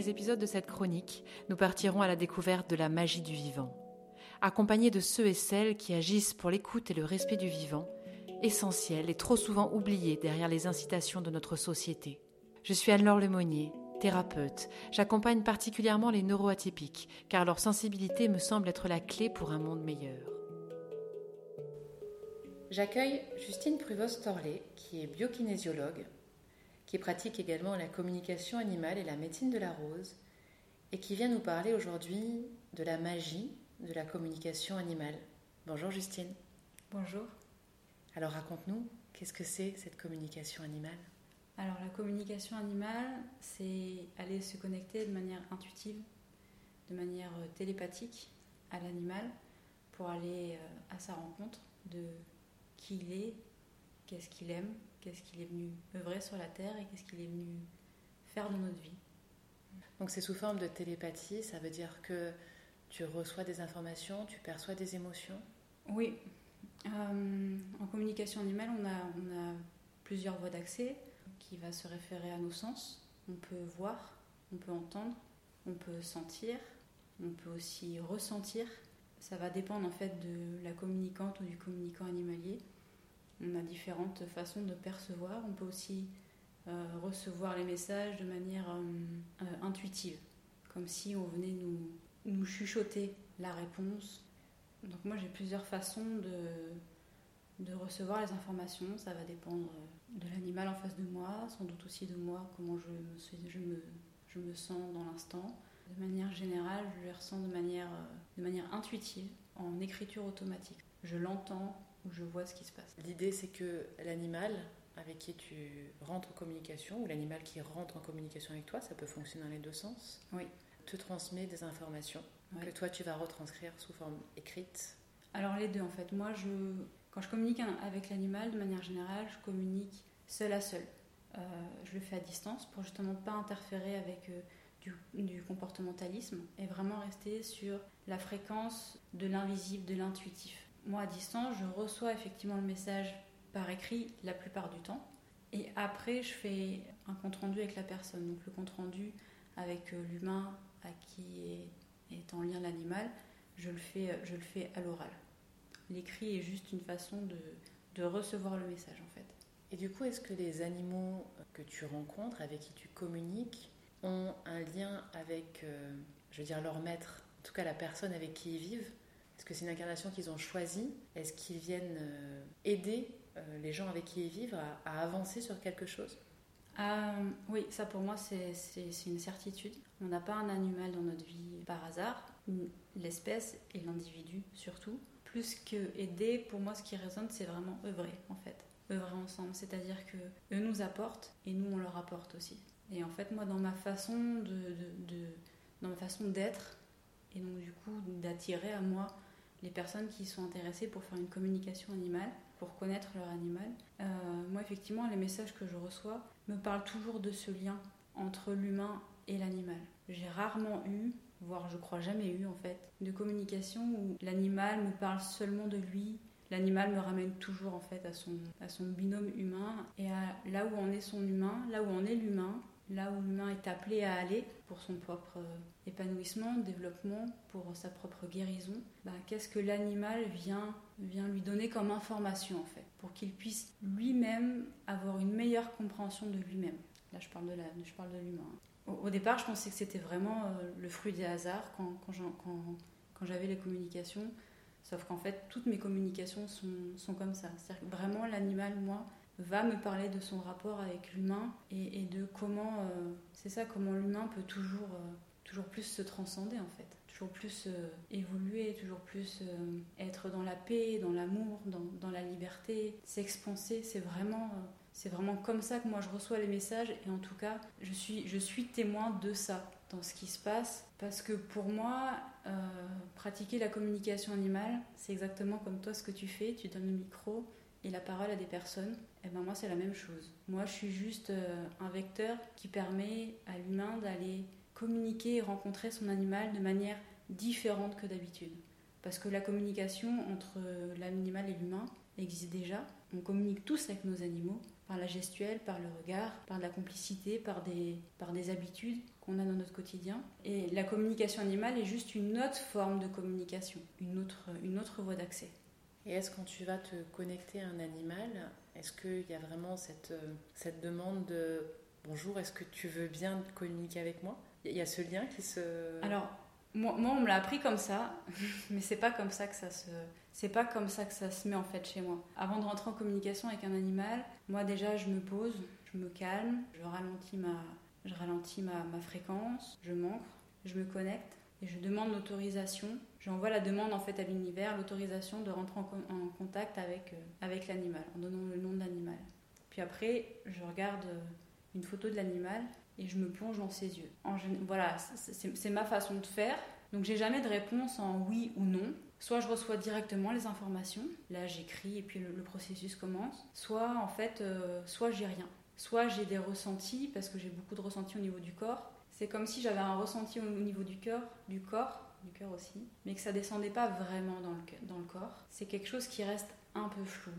Les épisodes de cette chronique, nous partirons à la découverte de la magie du vivant, accompagnés de ceux et celles qui agissent pour l'écoute et le respect du vivant, essentiel et trop souvent oublié derrière les incitations de notre société. Je suis Anne-Laure Lemonnier, thérapeute. J'accompagne particulièrement les neuroatypiques, car leur sensibilité me semble être la clé pour un monde meilleur. J'accueille Justine Pruvos-Torlé, qui est biokinésiologue, qui pratique également la communication animale et la médecine de la rose, et qui vient nous parler aujourd'hui de la magie de la communication animale. Bonjour Justine. Bonjour. Alors raconte-nous, qu'est-ce que c'est cette communication animale? Alors la communication animale, c'est aller se connecter de manière intuitive, de manière euh, télépathique à l'animal pour aller euh, à sa rencontre de qui il est, qu'est-ce qu'il aime, qu'est-ce qu'il est venu œuvrer sur la Terre et qu'est-ce qu'il est venu faire dans notre vie. Donc c'est sous forme de télépathie, ça veut dire que tu reçois des informations, tu perçois des émotions Oui. Euh, en communication animale, on a, on a plusieurs voies d'accès qui va se référer à nos sens. On peut voir, on peut entendre, on peut sentir, on peut aussi ressentir. Ça va dépendre en fait de la communicante ou du communicant animalier. On a différentes façons de percevoir. On peut aussi euh, recevoir les messages de manière euh, euh, intuitive, comme si on venait nous, nous chuchoter la réponse. Donc moi j'ai plusieurs façons de, de recevoir les informations. Ça va dépendre de l'animal en face de moi, sans doute aussi de moi, comment je me, je me, je me sens dans l'instant. De manière générale, je les ressens de manière, de manière intuitive, en écriture automatique. Je l'entends, où je vois ce qui se passe. L'idée, c'est que l'animal avec qui tu rentres en communication, ou l'animal qui rentre en communication avec toi, ça peut fonctionner dans les deux sens, oui. te transmet des informations que toi, tu vas retranscrire sous forme écrite. Alors les deux, en fait. Moi, je, quand je communique avec l'animal, de manière générale, je communique seul à seul. Euh, je le fais à distance pour justement pas interférer avec euh, du, du, comportementalisme et vraiment rester sur la fréquence de l'invisible, de l'intuitif moi à distance, je reçois effectivement le message par écrit la plupart du temps. Et après, je fais un compte rendu avec la personne. Donc le compte rendu avec euh, l'humain à qui est, en lien l'animal, je, le fais, je le fais à l'oral. L'écrit est juste une façon de, de recevoir le message en fait. Et du coup, est-ce que les animaux que tu rencontres, avec qui tu communiques, ont un lien avec, euh, je veux dire, leur maître, en tout cas la personne avec qui ils vivent? Est-ce que c'est une incarnation qu'ils ont choisie? Est-ce qu'ils viennent euh, aider euh, les gens avec qui ils vivent à, avancer sur quelque chose? Euh, Oui, ça pour moi c'est une certitude. On n'a pas un animal dans notre vie par hasard, l'espèce et l'individu surtout. Plus que aider, pour moi ce qui résonne c'est vraiment œuvrer en fait. œuvrer ensemble, c'est-à-dire que eux nous apportent et nous on leur apporte aussi. Et en fait moi dans ma façon de, dans ma façon d'être et donc du coup d'attirer à moi les personnes qui sont intéressées pour faire une communication animale, pour connaître leur animal. Euh, moi, effectivement, les messages que je reçois me parlent toujours de ce lien entre l'humain et l'animal. J'ai rarement eu, voire je crois jamais eu en fait, de communication où l'animal me parle seulement de lui. L'animal me ramène toujours en fait à son, à son binôme humain et à là où en est son humain, là où en est l'humain, là où l'humain est appelé à aller pour son propre euh, épanouissement, développement, pour sa propre guérison, bah, qu'est-ce que l'animal vient, vient lui donner comme information en fait, pour qu'il puisse lui-même avoir une meilleure compréhension de lui-même. Là, je parle de, je parle de l'humain. Au, départ, je pensais que c'était vraiment euh, le fruit des hasards quand, quand, quand, j'avais les communications. Sauf qu'en fait, toutes mes communications sont, sont comme ça. C'est-à-dire que vraiment, l'animal, moi, va me parler de son rapport avec l'humain et, de comment, euh, c'est ça, comment l'humain peut toujours, euh, toujours plus se transcender en fait, toujours plus euh, évoluer, toujours plus être dans la paix, dans l'amour, dans, dans, la liberté, s'expanser. C'est vraiment, c'est vraiment comme ça que moi je reçois les messages et en tout cas, je suis, je suis témoin de ça dans ce qui se passe. Parce que pour moi, pratiquer la communication animale, c'est exactement comme toi ce que tu fais, tu donnes le micro et la parole à des personnes, et eh ben moi c'est la même chose. Moi je suis juste euh, un vecteur qui permet à l'humain d'aller communiquer et rencontrer son animal de manière différente que d'habitude. Parce que la communication entre l'animal et l'humain existe déjà. On communique tous avec nos animaux. par la gestuelle, par le regard, par la complicité, par des, par des habitudes qu'on a dans notre quotidien. Et la communication animale est juste une autre forme de communication, une autre, une autre voie d'accès. Et est-ce quand tu vas te connecter à un animal, est-ce qu'il y a vraiment cette, cette demande de bonjour, est-ce que tu veux bien communiquer avec moi? Il y a ce lien qui se... Alors, moi, on me l'a appris comme ça, mais c'est pas comme ça que ça se, c'est pas comme ça que ça se met en fait chez moi. Avant de rentrer en communication avec un animal, moi déjà je me pose, je me calme, je ralentis ma, je ralentis ma, ma fréquence, je m'ancre, je me connecte et je demande l'autorisation. J'envoie la demande en fait à l'univers, l'autorisation de rentrer en, contact avec, euh, avec l'animal, en donnant le nom de l'animal. Puis après, je regarde euh, une photo de l'animal et je me plonge dans ses yeux. Voilà, c'est ma façon de faire. Donc j'ai jamais de réponse en oui ou non. Soit je reçois directement les informations, là j'écris et puis le, processus commence. Soit en fait, euh, soit j'ai rien. Soit j'ai des ressentis parce que j'ai beaucoup de ressentis au niveau du corps. C'est comme si j'avais un ressenti au niveau du cœur, du corps, du cœur aussi, mais que ça descendait pas vraiment dans le, dans le corps. C'est quelque chose qui reste un peu flou.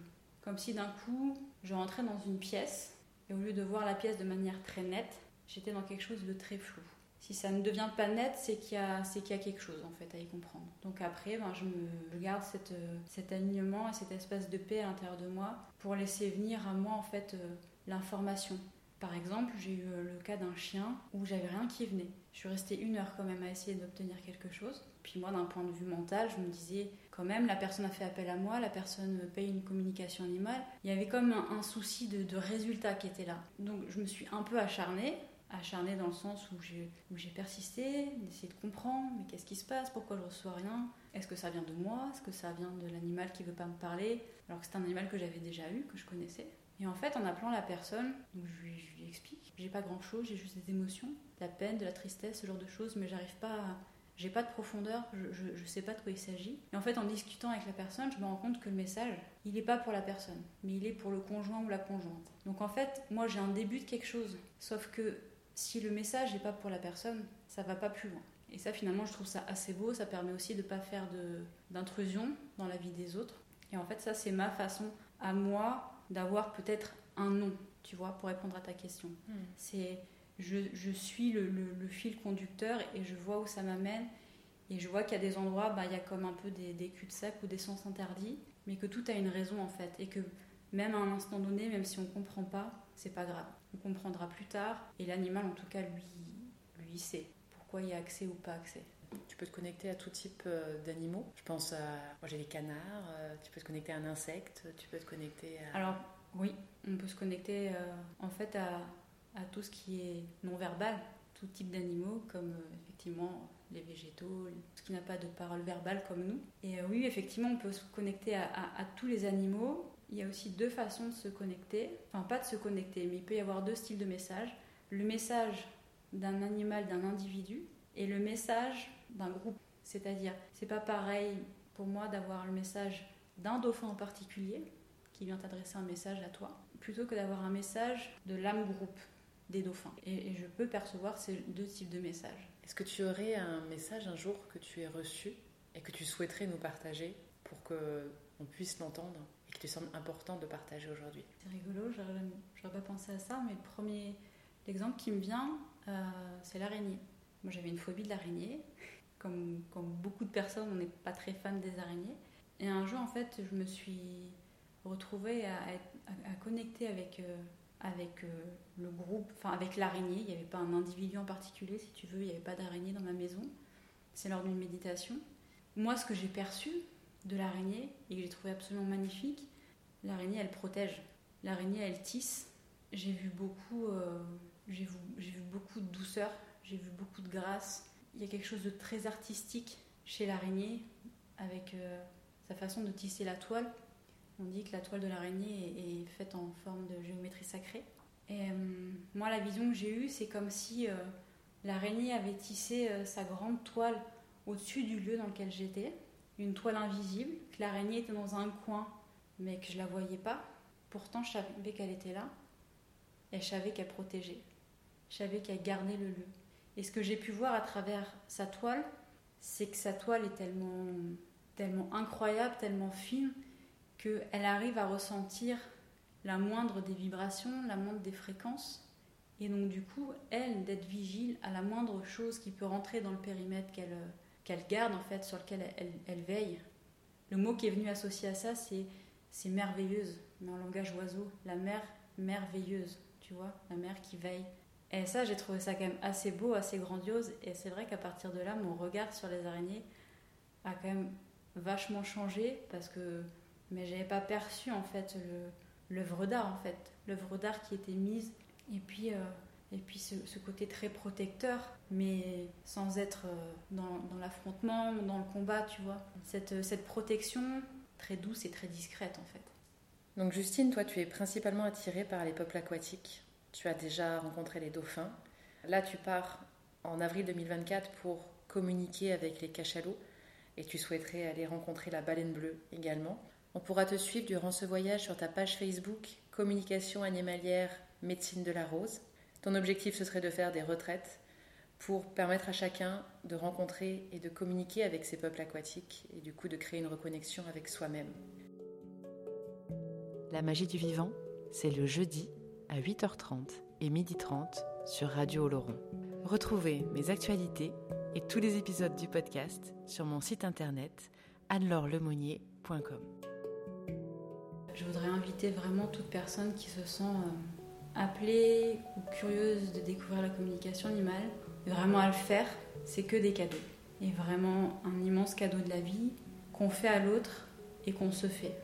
Comme si d'un coup, je rentrais dans une pièce et au lieu de voir la pièce de manière très nette, j'étais dans quelque chose de très flou. Si ça ne devient pas net, c'est qu'il y, y a quelque chose en fait à y comprendre. Donc après, ben, je, me, garde cette, cet alignement et cette espèce de paix à l'intérieur de moi pour laisser venir à moi en fait euh, l'information. Par exemple, j'ai eu euh, le cas d'un chien où j'avais rien qui venait. Je suis restée une heure quand même à essayer d'obtenir quelque chose. Puis moi, d'un point de vue mental, je me disais quand même, la personne a fait appel à moi, la personne paye une communication animale. Il y avait comme un, souci de, de, résultat qui était là. Donc je me suis un peu acharnée acharnée dans le sens où j'ai persisté, d'essayer de comprendre, mais qu'est-ce qui se passe, pourquoi je reçois rien, est-ce que ça vient de moi, est-ce que ça vient de l'animal qui veut pas me parler, alors que c'est un animal que j'avais déjà eu, que je connaissais. Et en fait, en appelant la personne, je, lui, je lui explique, j'ai pas grand-chose, j'ai juste des émotions, de la peine, de la tristesse, ce genre de choses, mais j'arrive pas à, j'ai pas de profondeur, je, je, sais pas de quoi il s'agit. Et en fait, en discutant avec la personne, je me rends compte que le message, il n'est pas pour la personne, mais il est pour le conjoint ou la conjointe. Donc en fait, moi j'ai un début de quelque chose, sauf que si le message n'est pas pour la personne, ça va pas plus loin. Et ça, finalement, je trouve ça assez beau. Ça permet aussi de pas faire d'intrusion dans la vie des autres. Et en fait, ça, c'est ma façon à moi d'avoir peut-être un nom, tu vois, pour répondre à ta question. Hmm. C'est je, je, suis le, le, fil conducteur et je vois où ça m'amène. Et je vois qu'il y a des endroits, bah, il y a comme un peu des, des cul-de-sac ou des sens interdits, mais que tout a une raison en fait. Et que même à un instant donné, même si on ne comprend pas, c'est pas grave. On comprendra plus tard. Et l'animal, en tout cas, lui, lui sait pourquoi il y a accès ou pas accès. Tu peux te connecter à tout type euh, d'animaux. Je pense à. Moi, j'ai les canards. Euh, tu peux te connecter à un insecte. Tu peux te connecter à. Alors, oui, on peut se connecter euh, en fait à, tout ce qui est non-verbal, tout type d'animaux, comme effectivement les végétaux, ce qui n'a pas de parole verbale comme nous. Et oui, effectivement, on peut se connecter à, à tous les animaux il y a aussi deux façons de se connecter. Enfin, pas de se connecter, mais il peut y avoir deux styles de messages. Le message d'un animal, d'un individu, et le message d'un groupe. C'est-à-dire, c'est pas pareil pour moi d'avoir le message d'un dauphin en particulier, qui vient t'adresser un message à toi, plutôt que d'avoir un message de l'âme groupe des dauphins. Et, et, je peux percevoir ces deux types de messages. Est-ce que tu aurais un message un jour que tu aies reçu et que tu souhaiterais nous partager pour que on puisse l'entendre qui te semble important de partager aujourd'hui? C'est rigolo, je n'aurais pas pensé à ça, mais le premier exemple qui me vient, euh, c'est l'araignée. Moi j'avais une phobie de l'araignée, comme, beaucoup de personnes, on n'est pas très fan des araignées. Et un jour en fait, je me suis retrouvée à, connecter avec, euh, avec euh, le groupe, enfin avec l'araignée. Il n'y avait pas un individu en particulier, si tu veux, il n'y avait pas d'araignée dans ma maison. C'est lors d'une méditation. Moi, ce que j'ai perçu, de l'araignée et que j'ai trouvé absolument magnifique. L'araignée, elle protège. L'araignée, elle tisse. J'ai vu euh, vu, beaucoup de douceur, j'ai vu beaucoup de grâce. Il y a quelque chose de très artistique chez l'araignée avec euh, sa façon de tisser la toile. On dit que la toile de l'araignée est, faite en forme de géométrie sacrée. Et euh, moi, la vision que j'ai eue, c'est comme si l'araignée avait tissé sa grande toile au-dessus du lieu dans lequel j'étais une toile invisible, que l'araignée était dans un coin, mais que je la voyais pas. Pourtant, je savais qu'elle était là. Et je savais qu'elle protégeait. Je savais qu'elle gardait le lieu. Et ce que j'ai pu voir à travers sa toile, c'est que sa toile est tellement, tellement incroyable, tellement fine, qu'elle arrive à ressentir la moindre des vibrations, la moindre des fréquences. Et donc du coup, elle, d'être vigile à la moindre chose qui peut rentrer dans le périmètre qu'elle qu'elle garde, en fait, sur lequel elle, elle, veille. Le mot qui est venu associer à ça, c'est, c'est merveilleuse, mais en langage oiseau, la mère merveilleuse, tu vois, la mère qui veille. Et ça, j'ai trouvé ça quand même assez beau, assez grandiose. Et c'est vrai qu'à partir de là, mon regard sur les araignées a quand même vachement changé parce que mais j'avais pas perçu en fait l'œuvre d'art en fait. L'œuvre d'art qui était mise et puis euh, et puis ce, côté très protecteur mais sans être euh, dans, dans l'affrontement dans le combat tu vois. Cette, cette protection très douce et très discrète en fait. Donc Justine toi tu es principalement attirée par les peuples aquatiques tu as déjà rencontré les dauphins là tu pars en avril 2024 pour communiquer avec les cachalots et tu souhaiterais aller rencontrer la baleine bleue également. On pourra te suivre durant ce voyage sur ta page Facebook Communication animalière médecine de la rose. Ton objectif ce serait de faire des retraites pour permettre à chacun de rencontrer et de communiquer avec ces peuples aquatiques et du coup de créer une reconnexion avec soi-même. La magie du vivant, c'est le jeudi à 8h30 et 12h30 sur Radio Oloron. Retrouvez mes actualités et tous les épisodes du podcast sur mon site internet annelorelemonnier.com. Je voudrais inviter vraiment toute personne qui se sent euh, appelée ou curieuse de découvrir la communication animale, vraiment à le faire. C'est que des cadeaux. Et vraiment un immense cadeau de la vie qu'on fait à l'autre et qu'on se fait.